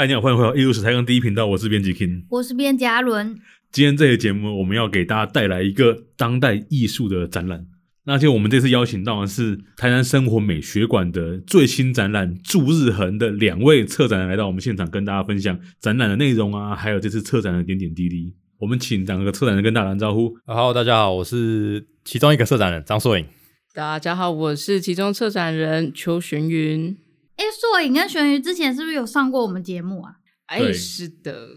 嗨，你好，欢迎回到艺术史台港第一频道，我是编辑 King，我是编辑阿伦。今天这期节目，我们要给大家带来一个当代艺术的展览。那就我们这次邀请到的是台南生活美学馆的最新展览《祝日恒》的两位策展人来到我们现场，跟大家分享展览的内容啊，还有这次策展的点点滴滴。我们请两个策展人跟大家打招呼。Hello，大家好，我是其中一个策展人张硕颖。大家好，我是其中策展人邱玄云。哎，硕影跟玄鱼之前是不是有上过我们节目啊？哎，是的。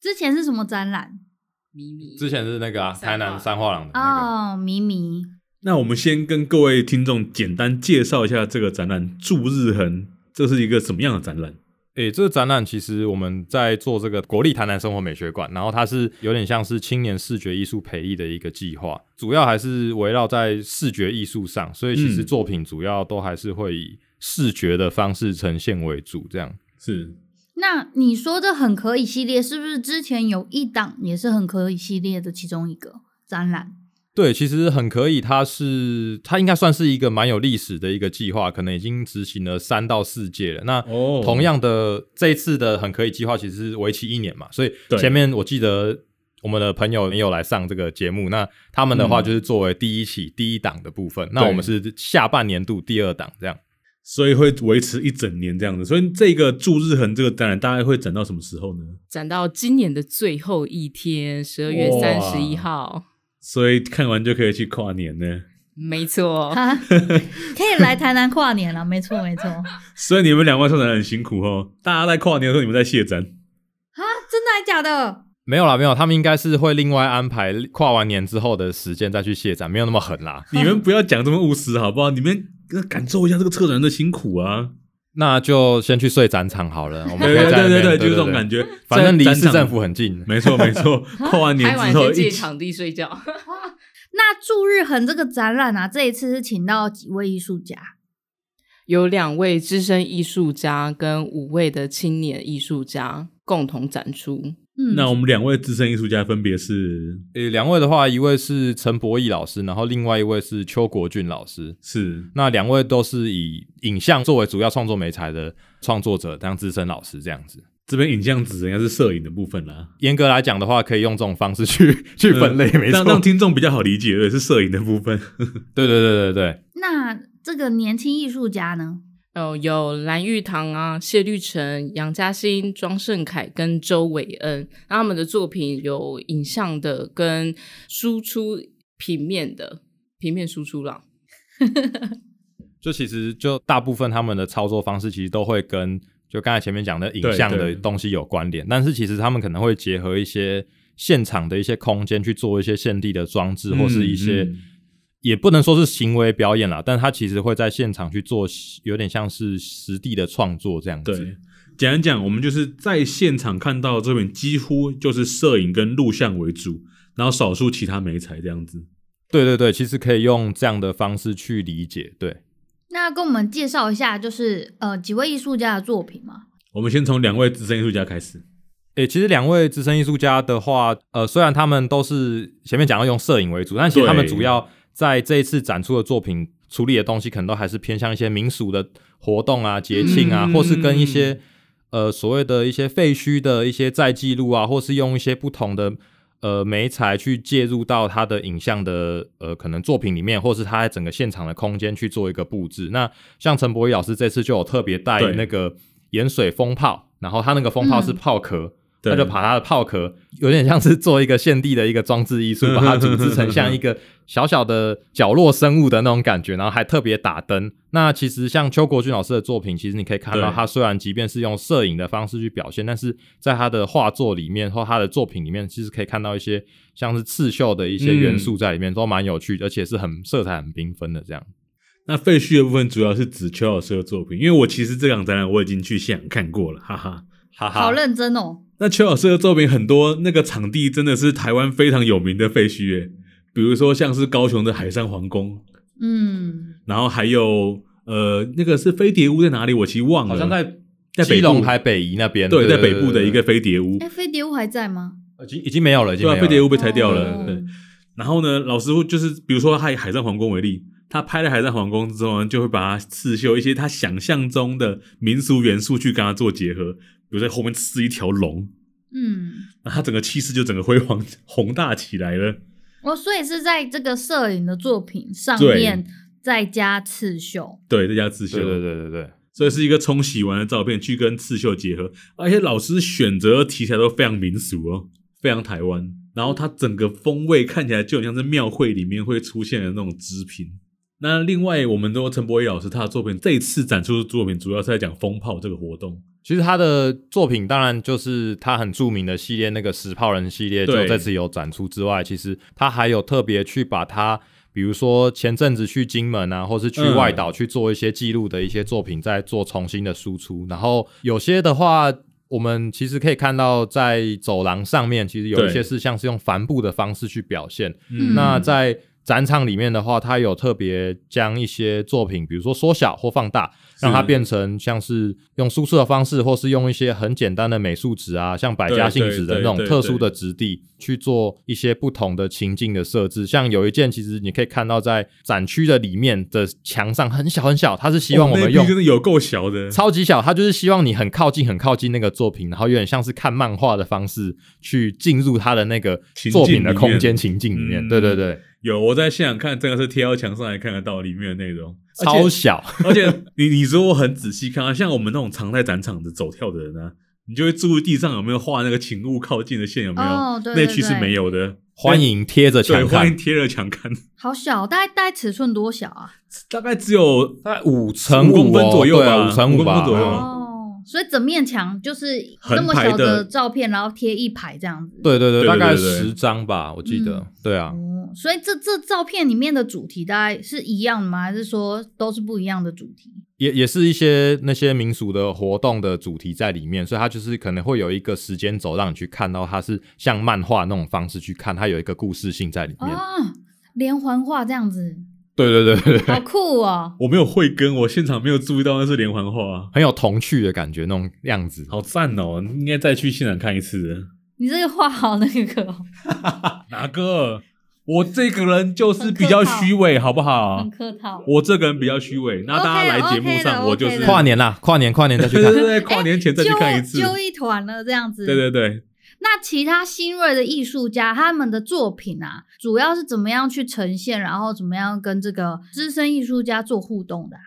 之前是什么展览？迷迷。之前是那个啊，台南三画廊的那个。哦，迷迷。那我们先跟各位听众简单介绍一下这个展览《驻日痕》，这是一个什么样的展览？诶，这个展览其实我们在做这个国立台南生活美学馆，然后它是有点像是青年视觉艺术培育的一个计划，主要还是围绕在视觉艺术上，所以其实作品主要都还是会以视觉的方式呈现为主。这样是。那你说的很可以系列，是不是之前有一档也是很可以系列的其中一个展览？对，其实很可以，它是它应该算是一个蛮有历史的一个计划，可能已经执行了三到四届了。那同样的，这一次的很可以计划其实是为期一年嘛，所以前面我记得我们的朋友也有来上这个节目，那他们的话就是作为第一期、嗯、第一档的部分，那我们是下半年度第二档这样，所以会维持一整年这样子。所以这个祝日恒这个展览大概会展到什么时候呢？展到今年的最后一天，十二月三十一号。所以看完就可以去跨年呢？没错，可以来台南跨年了。没错，没错。所以你们两位策展人很辛苦哦。大家在跨年的时候，你们在卸展啊？真的还假的？没有啦，没有。他们应该是会另外安排跨完年之后的时间再去卸展，没有那么狠啦。你们不要讲这么务实好不好？你们感受一下这个策展人的辛苦啊。那就先去睡展场好了。我们对对对对，就是这种感觉。反正离市政府很近。没错没错，跨完年之后借场地睡觉。那祝日恒这个展览啊，这一次是请到几位艺术家？有两位资深艺术家跟五位的青年艺术家共同展出。嗯，那我们两位资深艺术家分别是，呃，两位的话，一位是陈博义老师，然后另外一位是邱国俊老师。是，那两位都是以影像作为主要创作媒材的创作者，当资深老师这样子。这边影像指应该是摄影的部分啦。严格来讲的话，可以用这种方式去 去分类，没错，让让听众比较好理解，对，是摄影的部分。对对对对对。那这个年轻艺术家呢？哦，有蓝玉堂啊、谢绿成、杨嘉欣、庄胜凯跟周伟恩，那他们的作品有影像的跟输出平面的，平面输出了。就其实就大部分他们的操作方式，其实都会跟就刚才前面讲的影像的东西有关联，但是其实他们可能会结合一些现场的一些空间去做一些现地的装置，或是一些。嗯嗯也不能说是行为表演啦，但他其实会在现场去做，有点像是实地的创作这样子。对，简单讲，我们就是在现场看到这边几乎就是摄影跟录像为主，然后少数其他媒材这样子。对对对，其实可以用这样的方式去理解。对，那跟我们介绍一下，就是呃几位艺术家的作品吗？我们先从两位资深艺术家开始。诶、欸，其实两位资深艺术家的话，呃，虽然他们都是前面讲到用摄影为主，但其实他们主要。在这一次展出的作品处理的东西，可能都还是偏向一些民俗的活动啊、节庆啊，嗯、或是跟一些呃所谓的一些废墟的一些再记录啊，或是用一些不同的呃媒材去介入到他的影像的呃可能作品里面，或是他在整个现场的空间去做一个布置。那像陈博宇老师这次就有特别带那个盐水风炮，然后他那个风炮是炮壳。嗯他就把他的炮壳有点像是做一个献地的一个装置艺术，把它组织成像一个小小的角落生物的那种感觉，然后还特别打灯。那其实像邱国俊老师的作品，其实你可以看到，他虽然即便是用摄影的方式去表现，但是在他的画作里面或他的作品里面，其实可以看到一些像是刺绣的一些元素在里面，都蛮有趣，而且是很色彩很缤纷的这样。那废墟的部分主要是指邱老师的作品，因为我其实这场展览我已经去现场看过了，哈哈。哈哈，好认真哦。那邱老师的作品很多，那个场地真的是台湾非常有名的废墟诶，比如说像是高雄的海上皇宫，嗯，然后还有呃那个是飞碟屋在哪里？我其实忘了，好像在在北龙台北宜那边，对，在北部的一个飞碟屋。哎，飞碟屋还在吗？已经已经没有了，已经没有了，对，飞碟屋被拆掉了。对，然后呢，老师傅就是比如说他以海上皇宫为例。他拍了海上皇宫之后呢，就会把它刺绣一些他想象中的民俗元素去跟他做结合，比如在后面刺一条龙，嗯，那他整个气势就整个辉煌 宏大起来了。哦，所以是在这个摄影的作品上面再加刺绣，对，再加刺绣，对对对对对，所以是一个冲洗完的照片去跟刺绣结合，而且老师选择的题材都非常民俗哦，非常台湾，然后它整个风味看起来就很像是庙会里面会出现的那种织品。那另外，我们都陈柏惟老师他的作品，这一次展出的作品主要是在讲风炮这个活动。其实他的作品当然就是他很著名的系列，那个石炮人系列，就这次有展出之外，其实他还有特别去把他，比如说前阵子去金门啊，或是去外岛去做一些记录的一些作品，再做重新的输出。然后有些的话，我们其实可以看到在走廊上面，其实有一些是像是用帆布的方式去表现。嗯，那在展场里面的话，它有特别将一些作品，比如说缩小或放大，让它变成像是用输出的方式，或是用一些很简单的美术纸啊，像百家姓纸的那种特殊的质地去做一些不同的情境的设置。像有一件，其实你可以看到在展区的里面的墙上很小很小，它是希望我们用，真的有够小的，超级小，它就是希望你很靠近很靠近那个作品，然后有点像是看漫画的方式去进入它的那个作品的空间情境里面。对对对。有，我在现场看，真的是贴到墙上来看得到里面的内容，超小。而且你你如果很仔细看啊，像我们那种常在展场的走跳的人啊，你就会注意地上有没有画那个请勿靠近的线，有没有？哦，对对对，那区是没有的。欢迎贴着墙看，欢迎贴着墙看。好小，大概大概尺寸多小啊？大概只有大概五乘五公分左右吧，五乘五公分左右。哦所以整面墙就是那么小的照片，然后贴一排这样子。对对对，大概十张吧，我记得。嗯、对啊、哦，所以这这照片里面的主题大概是一样的吗？还是说都是不一样的主题？也也是一些那些民俗的活动的主题在里面，所以它就是可能会有一个时间轴让你去看到，它是像漫画那种方式去看，它有一个故事性在里面。哦，连环画这样子。对对对对，好酷哦！我没有慧根，我现场没有注意到那是连环画，很有童趣的感觉，那种样子，好赞哦！应该再去现场看一次。你这个画好那个，哪个？我这个人就是比较虚伪，好不好？很客套。我这个人比较虚伪，那大家来节目上，我就是跨年啦，跨年跨年再去看，对对对，跨年前再去看一次，揪一团了这样子。对对对。那其他新锐的艺术家，他们的作品啊，主要是怎么样去呈现，然后怎么样跟这个资深艺术家做互动的？啊？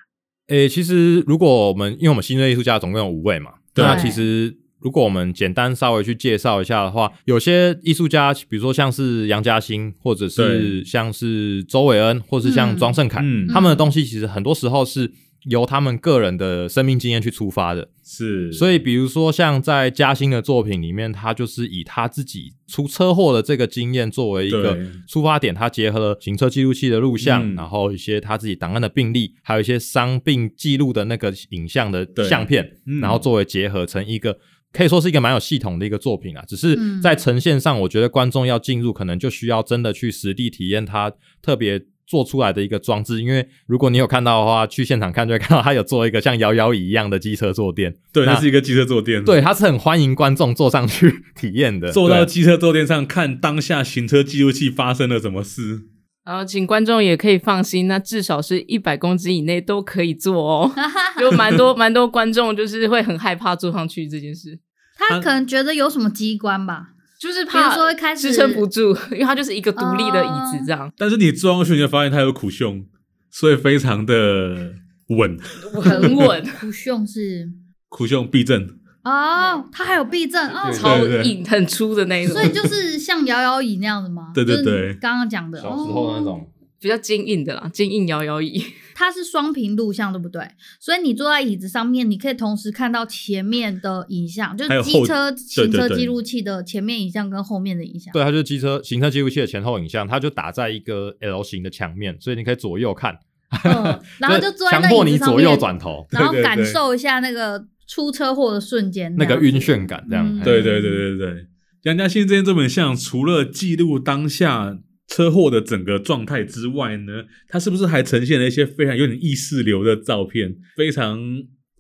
诶、欸，其实如果我们因为我们新锐艺术家总共有五位嘛，对那其实如果我们简单稍微去介绍一下的话，有些艺术家，比如说像是杨嘉欣，或者是像是周伟恩，或是像庄胜凯，嗯、他们的东西其实很多时候是。由他们个人的生命经验去出发的，是，所以比如说像在嘉兴的作品里面，他就是以他自己出车祸的这个经验作为一个出发点，他结合了行车记录器的录像，嗯、然后一些他自己档案的病例，还有一些伤病记录的那个影像的相片，嗯、然后作为结合成一个可以说是一个蛮有系统的一个作品啊。只是在呈现上，我觉得观众要进入，可能就需要真的去实地体验它特别。做出来的一个装置，因为如果你有看到的话，去现场看就会看到他有做一个像摇摇椅一样的机车坐垫。对，那，是一个机车坐垫。对，他是很欢迎观众坐上去体验的，坐到机车坐垫上看当下行车记录器发生了什么事。然后，请观众也可以放心，那至少是一百公斤以内都可以坐哦。有蛮多蛮多观众就是会很害怕坐上去这件事，他可能觉得有什么机关吧。就是怕说一开始支撑不住，因为它就是一个独立的椅子这样。但是你坐上去，你就发现它有苦胸，所以非常的稳，很稳。苦胸是苦胸避震哦，它还有避震哦，超硬很粗的那种。所以就是像摇摇椅那样的吗？对对对，刚刚讲的小时候那种比较坚硬的啦，坚硬摇摇椅。它是双屏录像，对不对？所以你坐在椅子上面，你可以同时看到前面的影像，就是机车行车记录器的前面影像跟后面的影像。对，它就是机车行车记录器的前后影像，它就打在一个 L 型的墙面，所以你可以左右看。嗯，然后就坐在那强迫你左右转头，然后感受一下那个出车祸的瞬间，那个晕眩感，这样。嗯、对对对对对，杨家兴这件这本像，除了记录当下。车祸的整个状态之外呢，它是不是还呈现了一些非常有点意识流的照片？非常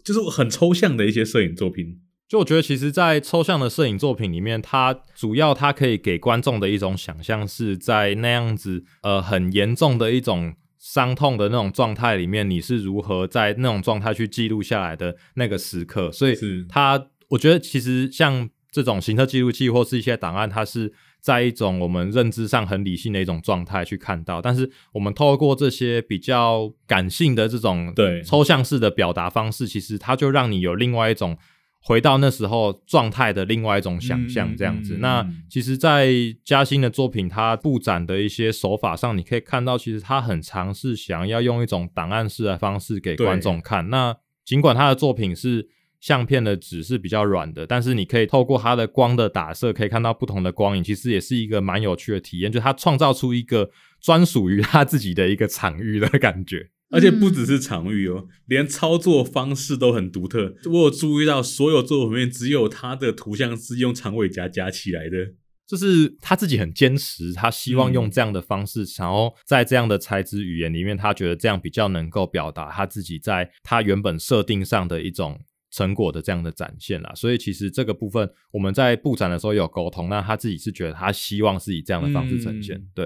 就是很抽象的一些摄影作品。就我觉得，其实，在抽象的摄影作品里面，它主要它可以给观众的一种想象，是在那样子呃很严重的一种伤痛的那种状态里面，你是如何在那种状态去记录下来的那个时刻。所以，它我觉得其实像这种行车记录器或是一些档案，它是在一种我们认知上很理性的一种状态去看到，但是我们透过这些比较感性的这种对抽象式的表达方式，其实它就让你有另外一种回到那时候状态的另外一种想象，这样子。嗯嗯嗯、那其实，在嘉兴的作品，它布展的一些手法上，你可以看到，其实他很尝试想要用一种档案式的方式给观众看。那尽管他的作品是。相片的纸是比较软的，但是你可以透过它的光的打色，可以看到不同的光影，其实也是一个蛮有趣的体验。就它创造出一个专属于它自己的一个场域的感觉，而且不只是场域哦，连操作方式都很独特。我有注意到，所有作品里面只有他的图像是用长尾夹夹起来的，就是他自己很坚持，他希望用这样的方式，然后在这样的材质语言里面，他觉得这样比较能够表达他自己在他原本设定上的一种。成果的这样的展现啦，所以其实这个部分我们在布展的时候有沟通，那他自己是觉得他希望是以这样的方式呈现。嗯、对，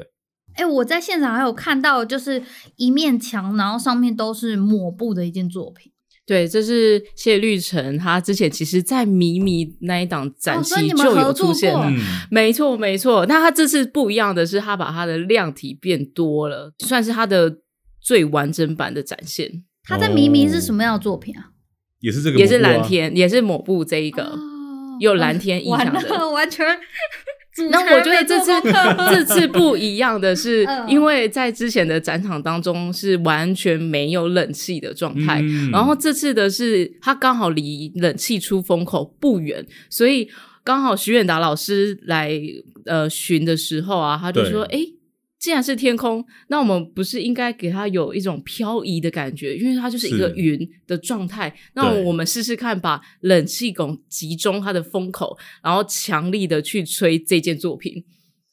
哎、欸，我在现场还有看到，就是一面墙，然后上面都是抹布的一件作品。对，这是谢绿城，他之前其实在迷迷那一档展期就有出现，哦嗯、没错没错。那他这次不一样的是，他把他的量体变多了，算是他的最完整版的展现。他在迷迷是什么样的作品啊？也是这个、啊，也是蓝天，也是抹布这一个，哦、有蓝天印象的，完，全。那我觉得这次这次不一样的是，因为在之前的展场当中是完全没有冷气的状态，嗯、然后这次的是它刚好离冷气出风口不远，所以刚好徐远达老师来呃巡的时候啊，他就说，哎。既然是天空，那我们不是应该给它有一种漂移的感觉？因为它就是一个云的状态。那我们试试看，把冷气孔集中它的风口，然后强力的去吹这件作品。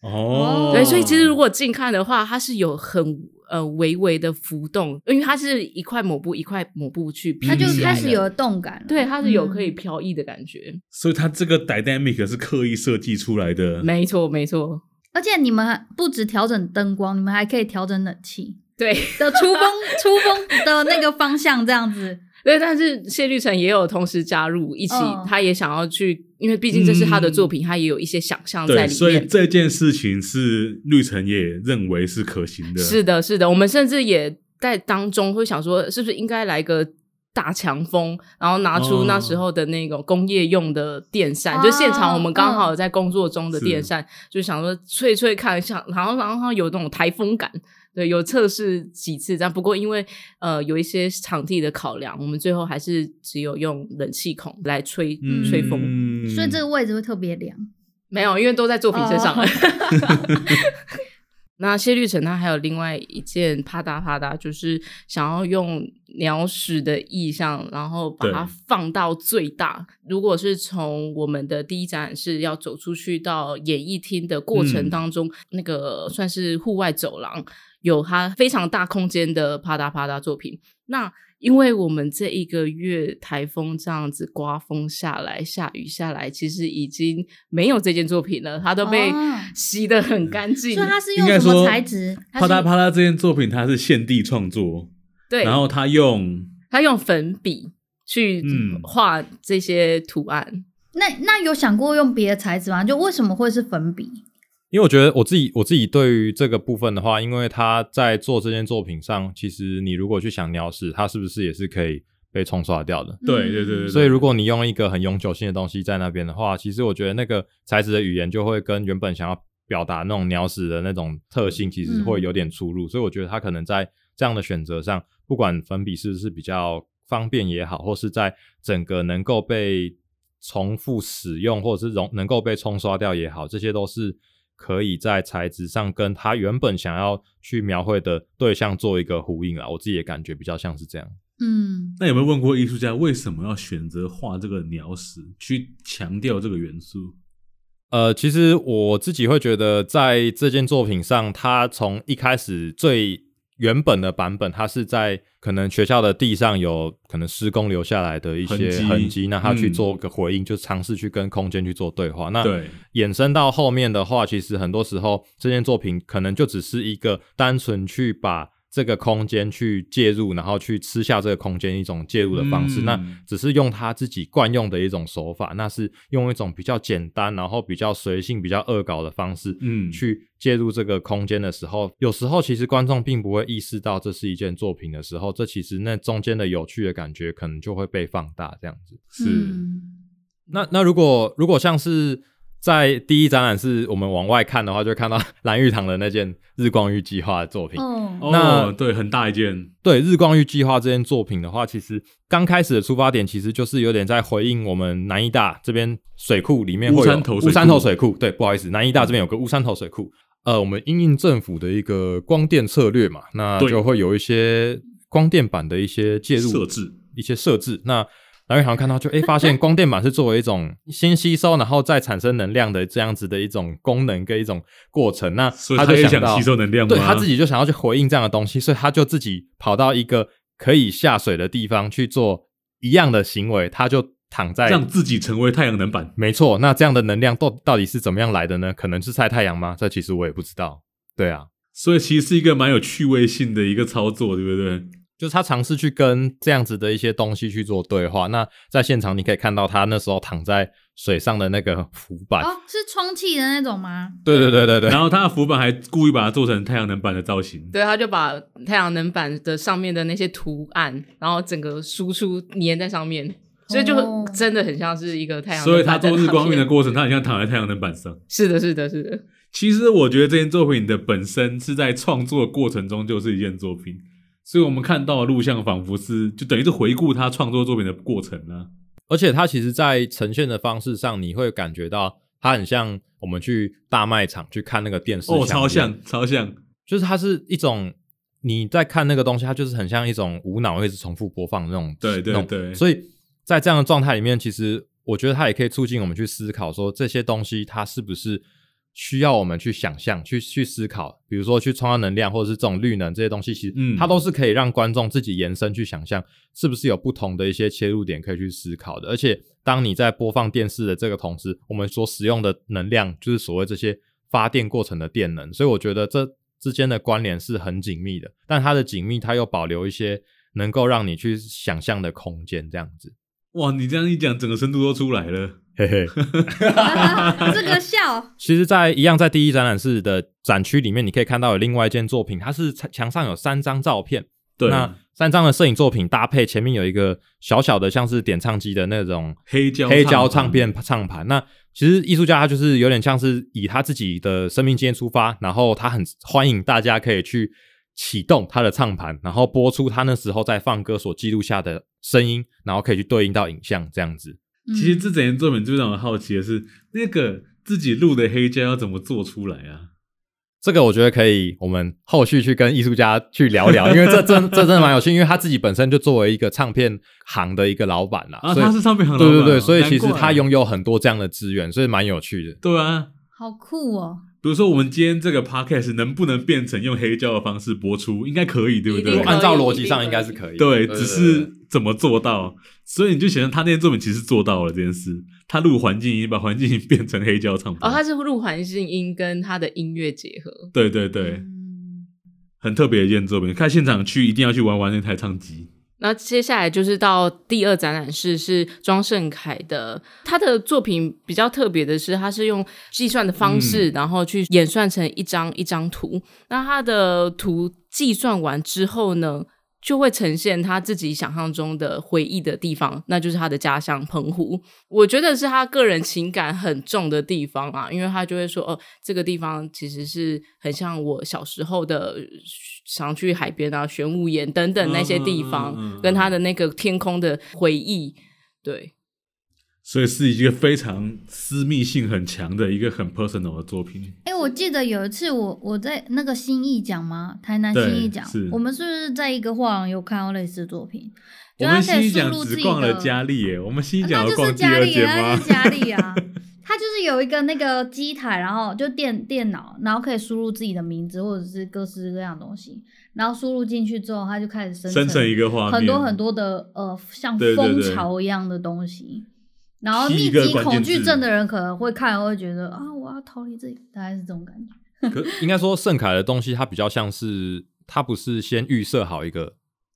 哦，对，所以其实如果近看的话，它是有很呃微微的浮动，因为它是一块抹布一块抹布去，它就开始有动感，对，它是有可以飘逸的感觉。嗯、所以它这个 dynamic 是刻意设计出来的。没错，没错。而且你们不止调整灯光，你们还可以调整冷气，对的出风 出风的那个方向这样子。对，但是谢绿成也有同时加入一起，哦、他也想要去，因为毕竟这是他的作品，嗯、他也有一些想象在里面。所以这件事情是绿成也认为是可行的。是的，是的，我们甚至也在当中会想说，是不是应该来个。大强风，然后拿出那时候的那个工业用的电扇，哦、就现场我们刚好在工作中的电扇，哦、就想说吹吹看一下，然后然后有那种台风感，对，有测试几次但。不过因为呃有一些场地的考量，我们最后还是只有用冷气孔来吹、嗯、吹风，所以这个位置会特别凉。没有，因为都在作品身上。哦 那谢绿城他还有另外一件啪嗒啪嗒，就是想要用鸟屎的意象，然后把它放到最大。如果是从我们的第一展是要走出去到演艺厅的过程当中，嗯、那个算是户外走廊，有它非常大空间的啪嗒啪嗒作品。那因为我们这一个月台风这样子刮风下来，下雨下来，其实已经没有这件作品了，它都被洗得很干净。所以它是用什么材质？啪嗒啪嗒这件作品它是现地创作，对，然后他用他用粉笔去画这些图案。嗯、那那有想过用别的材质吗？就为什么会是粉笔？因为我觉得我自己我自己对于这个部分的话，因为他在做这件作品上，其实你如果去想鸟屎，它是不是也是可以被冲刷掉的？对对对对。所以如果你用一个很永久性的东西在那边的话，其实我觉得那个材质的语言就会跟原本想要表达那种鸟屎的那种特性，其实会有点出入。嗯、所以我觉得他可能在这样的选择上，不管粉笔是不是比较方便也好，或是在整个能够被重复使用，或者是容能够被冲刷掉也好，这些都是。可以在材质上跟他原本想要去描绘的对象做一个呼应啊，我自己也感觉比较像是这样。嗯，那有没有问过艺术家为什么要选择画这个鸟屎，去强调这个元素？呃，其实我自己会觉得，在这件作品上，他从一开始最原本的版本，它是在可能学校的地上有可能施工留下来的一些痕迹，那他去做个回应，嗯、就尝试去跟空间去做对话。那衍生到后面的话，其实很多时候这件作品可能就只是一个单纯去把这个空间去介入，然后去吃下这个空间一种介入的方式，嗯、那只是用他自己惯用的一种手法，那是用一种比较简单，然后比较随性、比较恶搞的方式，嗯，去介入这个空间的时候，有时候其实观众并不会意识到这是一件作品的时候，这其实那中间的有趣的感觉可能就会被放大，这样子是。嗯、那那如果如果像是。在第一展览是我们往外看的话，就会看到蓝玉堂的那件《日光浴计划》的作品。哦，那哦对，很大一件。对《日光浴计划》这件作品的话，其实刚开始的出发点其实就是有点在回应我们南医大这边水库里面会有乌山头水库。对，不好意思，南医大这边有个乌山头水库。呃，我们因应政府的一个光电策略嘛，那就会有一些光电板的一些介入设置，一些设置。那然后好像看到就诶发现光电板是作为一种 先吸收，然后再产生能量的这样子的一种功能跟一种过程。那他就想吸收能量，对他自己就想要去回应这样的东西，所以他就自己跑到一个可以下水的地方去做一样的行为。他就躺在让自己成为太阳能板。没错，那这样的能量到到底是怎么样来的呢？可能是晒太阳吗？这其实我也不知道。对啊，所以其实是一个蛮有趣味性的一个操作，对不对？就是他尝试去跟这样子的一些东西去做对话。那在现场你可以看到他那时候躺在水上的那个浮板，哦，是充气的那种吗？对对对对对。然后他的浮板还故意把它做成太阳能板的造型。对，他就把太阳能板的上面的那些图案，然后整个输出粘在上面，所以就真的很像是一个太阳。所以他做日光浴的过程，他很像躺在太阳能板上。是的，是的，是的。其实我觉得这件作品的本身是在创作的过程中就是一件作品。所以我们看到的录像仿佛是，就等于是回顾他创作作品的过程呢。而且他其实，在呈现的方式上，你会感觉到他很像我们去大卖场去看那个电视。哦，超像，超像，就是它是一种你在看那个东西，它就是很像一种无脑一直重复播放的那种。对对对。所以在这样的状态里面，其实我觉得它也可以促进我们去思考，说这些东西它是不是。需要我们去想象、去去思考，比如说去创造能量，或者是这种绿能这些东西，其实嗯，它都是可以让观众自己延伸去想象，是不是有不同的一些切入点可以去思考的。而且，当你在播放电视的这个同时，我们所使用的能量就是所谓这些发电过程的电能，所以我觉得这之间的关联是很紧密的。但它的紧密，它又保留一些能够让你去想象的空间，这样子。哇，你这样一讲，整个深度都出来了。嘿嘿，这个笑。其实，在一样在第一展览室的展区里面，你可以看到有另外一件作品，它是墙上有三张照片。对，那三张的摄影作品搭配前面有一个小小的像是点唱机的那种黑胶黑胶唱片唱盘。那其实艺术家他就是有点像是以他自己的生命经验出发，然后他很欢迎大家可以去启动他的唱盘，然后播出他那时候在放歌所记录下的声音，然后可以去对应到影像这样子。其实这整件作品最让我好奇的是，那个自己录的黑胶要怎么做出来啊？这个我觉得可以，我们后续去跟艺术家去聊聊，因为这真这真的蛮有趣，因为他自己本身就作为一个唱片行的一个老板啦。啊，他是唱片行老板，对对对，所以其实他拥有很多这样的资源，所以蛮有趣的。对啊，好酷哦。比如说，我们今天这个 podcast 能不能变成用黑胶的方式播出？应该可以，对不对？按照逻辑上应该是可以。对，只是怎么做到？所以你就想象他那件作品其实做到了这件事。他录环境音，把环境音变成黑胶唱片。哦，他是录环境音跟他的音乐结合。对对对，很特别的一件作品。看现场去，一定要去玩玩那台唱机。那接下来就是到第二展览室，是庄胜凯的。他的作品比较特别的是，他是用计算的方式，嗯、然后去演算成一张一张图。那他的图计算完之后呢，就会呈现他自己想象中的回忆的地方，那就是他的家乡澎湖。我觉得是他个人情感很重的地方啊，因为他就会说：“哦，这个地方其实是很像我小时候的，想去海边啊、玄武岩等等那些地方，嗯嗯嗯嗯、跟他的那个天空的回忆。”对。所以是一个非常私密性很强的一个很 personal 的作品。哎、欸，我记得有一次我我在那个新艺奖吗？台南新艺奖，我们是不是在一个画廊有看到类似的作品？我们新艺奖只逛了佳丽耶，我们新艺奖逛第二间吗？那就是佳丽啊，它就是有一个那个机台，然后就电电脑，然后可以输入自己的名字或者是各式各样东西，然后输入进去之后，它就开始生成生成一个画面，很多很多的呃像蜂巢一样的东西。然后密集恐惧症的人可能会看，会觉得啊，我要逃离这里，大概是这种感觉。可应该说，圣凯的东西它比较像是它不是先预设好一个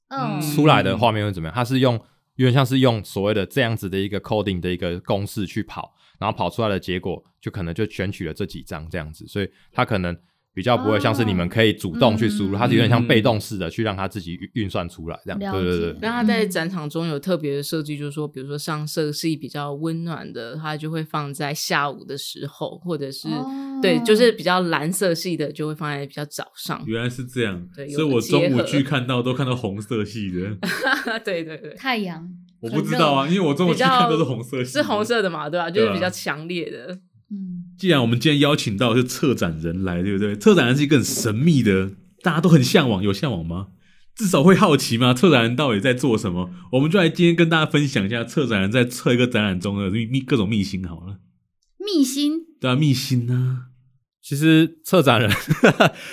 嗯出来的画面会怎么样，它是用有点像是用所谓的这样子的一个 coding 的一个公式去跑，然后跑出来的结果就可能就选取了这几张这样子，所以它可能。比较不会像是你们可以主动去输入，哦嗯、它是有点像被动式的去让它自己运算出来这样。对对对。那它在展场中有特别的设计，就是说，比如说上色系比较温暖的，它就会放在下午的时候，或者是、哦、对，就是比较蓝色系的就会放在比较早上。原来是这样，对，所以我中午去看到都看到红色系的。对对对，太阳。我不知道啊，因为我中午去看都是红色系，是红色的嘛，对吧、啊？就是比较强烈的。嗯既然我们今天邀请到是策展人来，对不对？策展人是一个很神秘的，大家都很向往，有向往吗？至少会好奇吗？策展人到底在做什么？我们就来今天跟大家分享一下策展人在策一个展览中的秘秘各种秘辛好了。秘辛？对啊，秘辛呢、啊？其实策展人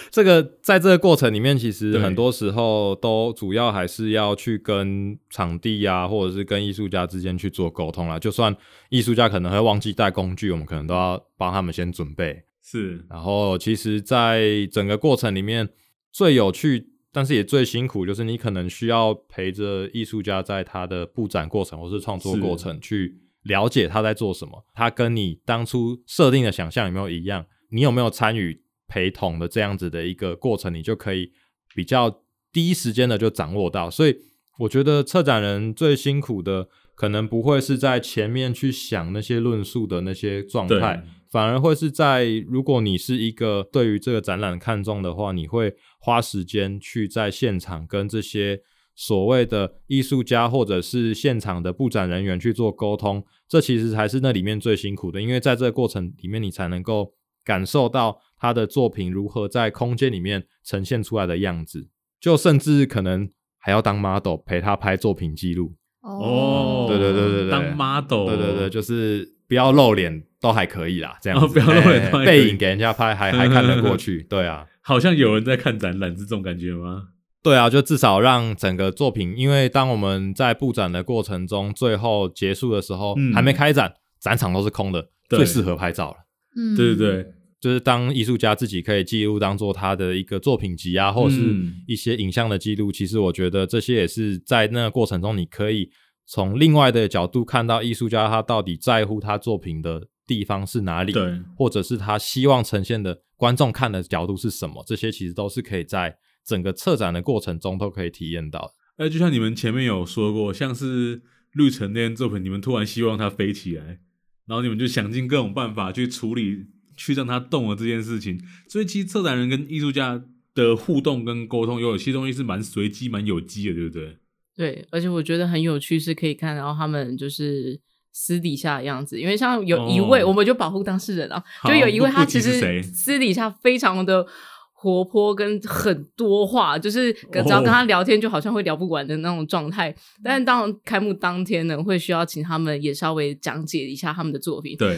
这个在这个过程里面，其实很多时候都主要还是要去跟场地啊，或者是跟艺术家之间去做沟通啦。就算艺术家可能会忘记带工具，我们可能都要帮他们先准备。是，然后其实，在整个过程里面最有趣，但是也最辛苦，就是你可能需要陪着艺术家在他的布展过程或是创作过程去了解他在做什么，他跟你当初设定的想象有没有一样。你有没有参与陪同的这样子的一个过程？你就可以比较第一时间的就掌握到。所以我觉得策展人最辛苦的，可能不会是在前面去想那些论述的那些状态，反而会是在如果你是一个对于这个展览看重的话，你会花时间去在现场跟这些所谓的艺术家或者是现场的布展人员去做沟通。这其实才是那里面最辛苦的，因为在这个过程里面，你才能够。感受到他的作品如何在空间里面呈现出来的样子，就甚至可能还要当 model 陪他拍作品记录。哦，对对对对对，当 model，对对对，就是不要露脸都还可以啦，这样子，哦、不要露脸、欸，背影给人家拍还还看得过去。对啊，好像有人在看展览，是这种感觉吗？对啊，就至少让整个作品，因为当我们在布展的过程中，最后结束的时候，嗯、还没开展，展场都是空的，最适合拍照了。嗯，对对对。就是当艺术家自己可以记录，当做他的一个作品集啊，或者是一些影像的记录。嗯、其实我觉得这些也是在那个过程中，你可以从另外的角度看到艺术家他到底在乎他作品的地方是哪里，对，或者是他希望呈现的观众看的角度是什么。这些其实都是可以在整个策展的过程中都可以体验到的。哎，就像你们前面有说过，像是绿城那件作品，你们突然希望它飞起来，然后你们就想尽各种办法去处理。去让他动了这件事情，所以其实策展人跟艺术家的互动跟沟通，有些东西是蛮随机、蛮有机的，对不对？对，而且我觉得很有趣，是可以看到他们就是私底下的样子。因为像有一位，哦、我们就保护当事人啊，就有一位他其实私底下非常的活泼，跟很多话，就是只要跟他聊天，就好像会聊不完的那种状态。哦、但是当开幕当天呢，会需要请他们也稍微讲解一下他们的作品。对。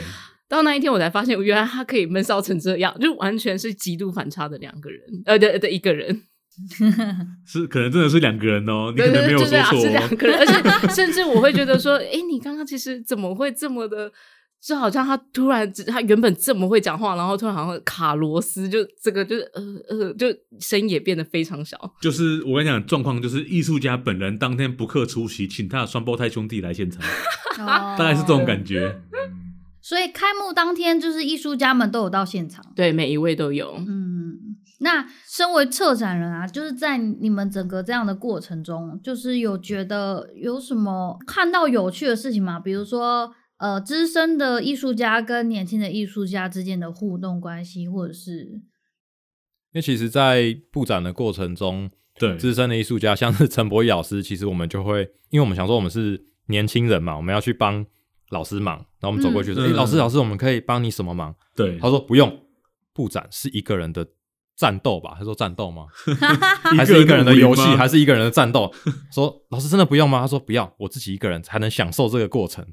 到那一天，我才发现，原来他可以闷骚成这样，就完全是极度反差的两个人，呃，的的一个人，是可能真的是两个人哦，你可能没有说错，对对对，是两个人，而且甚至我会觉得说，哎、欸，你刚刚其实怎么会这么的，就好像他突然，他原本这么会讲话，然后突然好像卡螺丝，就这个就是呃呃，就声音也变得非常小。就是我跟你讲，状况就是艺术家本人当天不克出席，请他的双胞胎兄弟来现场，大概是这种感觉。所以开幕当天，就是艺术家们都有到现场，对，每一位都有。嗯，那身为策展人啊，就是在你们整个这样的过程中，就是有觉得有什么看到有趣的事情吗？比如说，呃，资深的艺术家跟年轻的艺术家之间的互动关系，或者是，因为其实，在布展的过程中，对资深的艺术家，像是陈博义老师，其实我们就会，因为我们想说，我们是年轻人嘛，我们要去帮。老师忙，然后我们走过去说：“哎、嗯欸，老师，老师，我们可以帮你什么忙？”对，他说：“不用，布展是一个人的战斗吧？”他说：“战斗吗？还是一个人的游戏？还是一个人的战斗？”说：“老师真的不用吗？”他说：“不要，我自己一个人才能享受这个过程。”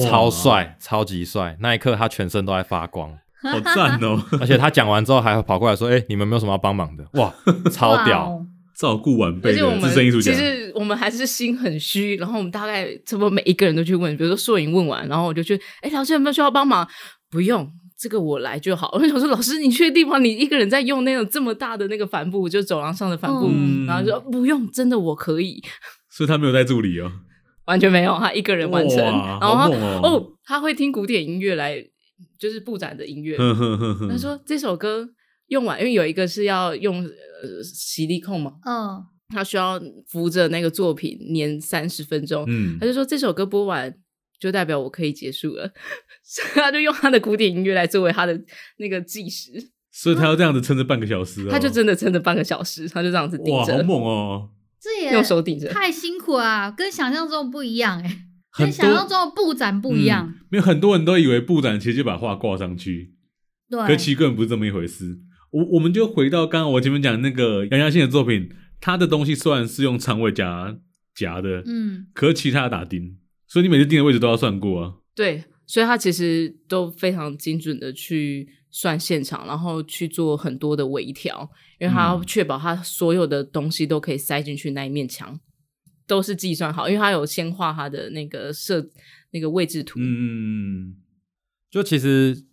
哇，超帅，超级帅！那一刻他全身都在发光，好赞哦！而且他讲完之后还跑过来说：“哎、欸，你们没有什么要帮忙的？”哇，超屌！照顾晚辈的资深艺术家，其实我们还是心很虚。然后我们大概差不多每一个人都去问，比如说硕影问完，然后我就去，哎，老师有没有需要帮忙？不用，这个我来就好。我想说，老师，你确定吗？你一个人在用那种这么大的那个帆布，就走廊上的帆布，嗯、然后就说不用，真的我可以。所以他没有带助理哦，完全没有，他一个人完成。然后他哦，哦，他会听古典音乐来，就是布展的音乐。呵呵呵呵他说这首歌用完，因为有一个是要用呃洗力控嘛，嗯，他需要扶着那个作品粘三十分钟。嗯，他就说这首歌播完。就代表我可以结束了，所以他就用他的古典音乐来作为他的那个计时，所以他要这样子撑着半个小时，哦，他就真的撑着半个小时，他就这样子顶着，哇，好猛哦！这也用手顶着，太辛苦啊，跟想象中不一样哎，很跟想象中的布展不一样。没有很多人都以为布展其实就把画挂上去，对，可其实根本不是这么一回事。我我们就回到刚刚我前面讲那个杨佳欣的作品，他的东西虽然是用长尾夹夹的，嗯，可是其他的打钉。所以你每次定的位置都要算过啊？对，所以他其实都非常精准的去算现场，然后去做很多的微调，因为他要确保他所有的东西都可以塞进去那一面墙，都是计算好，因为他有先画他的那个设那个位置图。嗯，就其实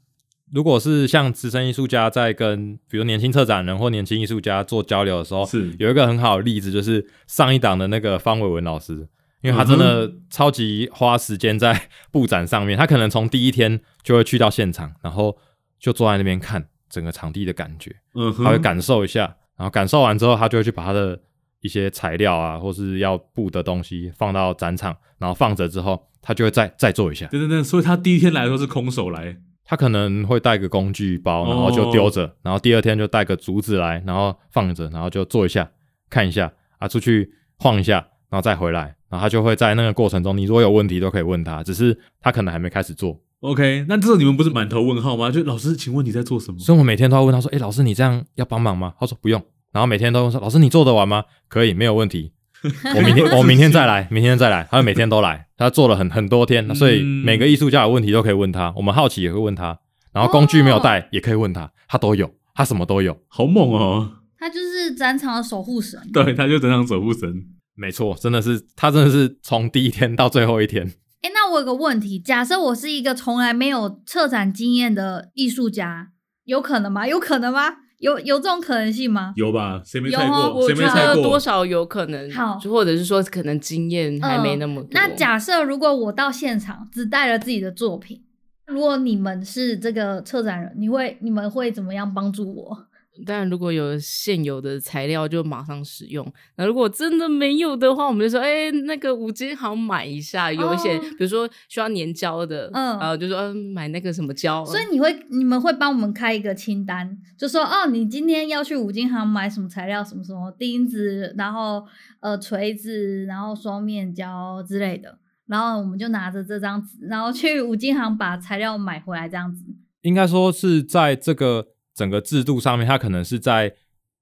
如果是像资深艺术家在跟比如年轻策展人或年轻艺术家做交流的时候，是有一个很好的例子，就是上一档的那个方伟文老师。因为他真的超级花时间在布展上面，他可能从第一天就会去到现场，然后就坐在那边看整个场地的感觉，嗯，他会感受一下，然后感受完之后，他就会去把他的一些材料啊，或是要布的东西放到展场，然后放着之后，他就会再再做一下。对对对，所以他第一天来的时候是空手来，他可能会带个工具包，然后就丢着，哦，然后第二天就带个竹子来，然后放着，然后就坐一下，看一下啊，出去晃一下，然后再回来。然后他就会在那个过程中，你如果有问题都可以问他，只是他可能还没开始做。OK，那这时候你们不是满头问号吗？就老师，请问你在做什么？所 以我每天都要问他说：“诶，老师，你这样要帮忙吗？”他说：“不用。”然后每天都问说：“老师，你做得完吗？”可以，没有问题。我明天我明天再来，明天再来。他每天都来，他做了很很多天，所以每个艺术家有问题都可以问他。我们好奇也会问他，然后工具没有带也可以问他，他都有，他什么都有，好猛哦！他就是展场的守护神。对，他就展场守护神。没错，真的是他，真的是从第一天到最后一天。哎，那我有个问题，假设我是一个从来没有策展经验的艺术家，有可能吗？有可能吗？有有这种可能性吗？有吧？谁没猜过？哦、谁没猜过？我觉得多少有可能。好，或者是说，可能经验还没那么多。呃、那假设如果我到现场只带了自己的作品，如果你们是这个策展人，你会你们会怎么样帮助我？但如果有现有的材料，就马上使用。那如果真的没有的话，我们就说，哎、欸，那个五金行买一下。有一些，哦、比如说需要粘胶的，嗯，然后就说，嗯，买那个什么胶。所以你会，你们会帮我们开一个清单，就说，哦，你今天要去五金行买什么材料，什么什么钉子，然后呃锤子，然后双面胶之类的。然后我们就拿着这张纸，然后去五金行把材料买回来，这样子。应该说是在这个。整个制度上面，它可能是在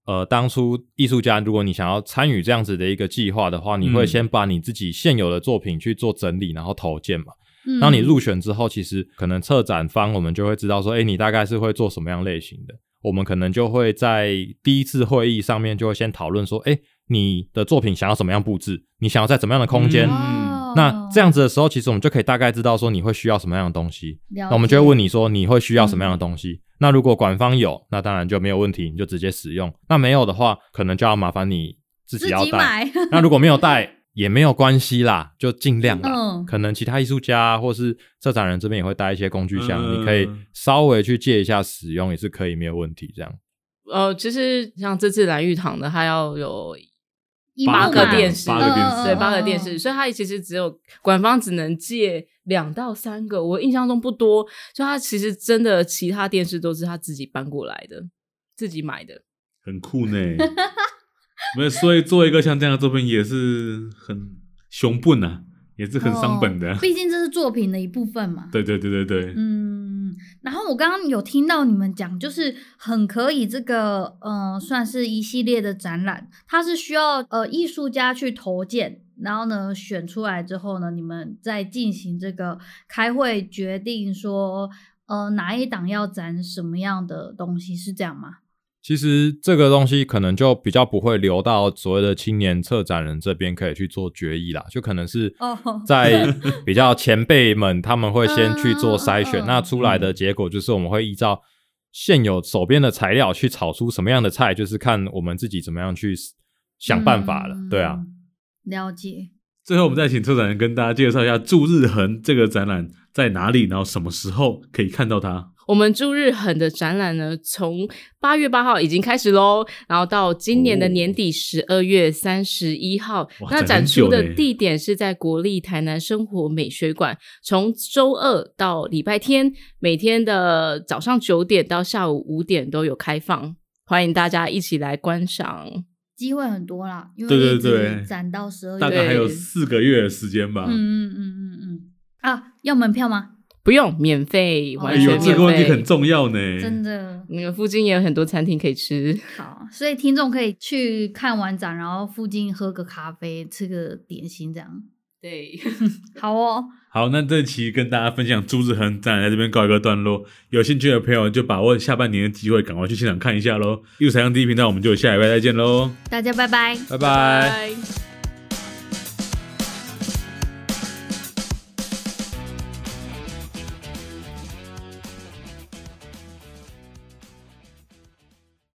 呃，当初艺术家，如果你想要参与这样子的一个计划的话，你会先把你自己现有的作品去做整理，然后投件嘛。嗯。当你入选之后，其实可能策展方我们就会知道说，哎，你大概是会做什么样类型的。我们可能就会在第一次会议上面就会先讨论说，哎，你的作品想要怎么样布置？你想要在怎么样的空间？嗯。那这样子的时候，其实我们就可以大概知道说你会需要什么样的东西。那我们就会问你说，你会需要什么样的东西？嗯。那如果馆方有，那当然就没有问题，你就直接使用。那没有的话，可能就要麻烦你自己要带。那如果没有带也没有关系啦，就尽量啦。嗯。可能其他艺术家或是策展人这边也会带一些工具箱，嗯，你可以稍微去借一下使用，也是可以没有问题。这样。呃，其实像这次蓝玉堂的，它要有。八个电视，八个电视，对，八个电视，所以它其实只有馆方只能借两到三个，我印象中不多。所以它其实真的其他电视都是他自己搬过来的，自己买的，很酷呢。没有，所以做一个像这样的作品也是很熊笨啊，也是很伤本的。毕竟这是作品的一部分嘛。对对对对对，嗯。然后我刚刚有听到你们讲，就是很可以这个，呃，算是一系列的展览，它是需要呃艺术家去投件，然后呢选出来之后呢，你们再进行这个开会决定说，呃哪一档要展什么样的东西，是这样吗？其实这个东西可能就比较不会留到所谓的青年策展人这边可以去做决议啦，就可能是 在比较前辈们他们会先去做筛选，那出来的结果就是我们会依照现有手边的材料去炒出什么样的菜，就是看我们自己怎么样去想办法了。对啊，了解。最后，我们再请策展人跟大家介绍一下“驻日恒”这个展览在哪里，然后什么时候可以看到它。我们驻日恒的展览呢，从八月八号已经开始喽，然后到今年的年底十二月三十一号。哦、那展出的地点是在国立台南生活美学馆，从周二到礼拜天，每天的早上九点到下午五点都有开放，欢迎大家一起来观赏。机会很多啦，因为对对对展到十二月，大概还有四个月的时间吧。嗯嗯嗯嗯嗯。啊，要门票吗？不用，免费，完全免费。哎、这个问题很重要呢，真的。那个附近也有很多餐厅可以吃。好，所以听众可以去看完展，然后附近喝个咖啡，吃个点心，这样。对，好哦。好，那这期跟大家分享朱志恒展览在这边告一个段落。有兴趣的朋友就把握下半年的机会，赶快去现场看一下喽。艺术采样第一频道，我们就下礼拜再见喽。大家拜拜，拜拜。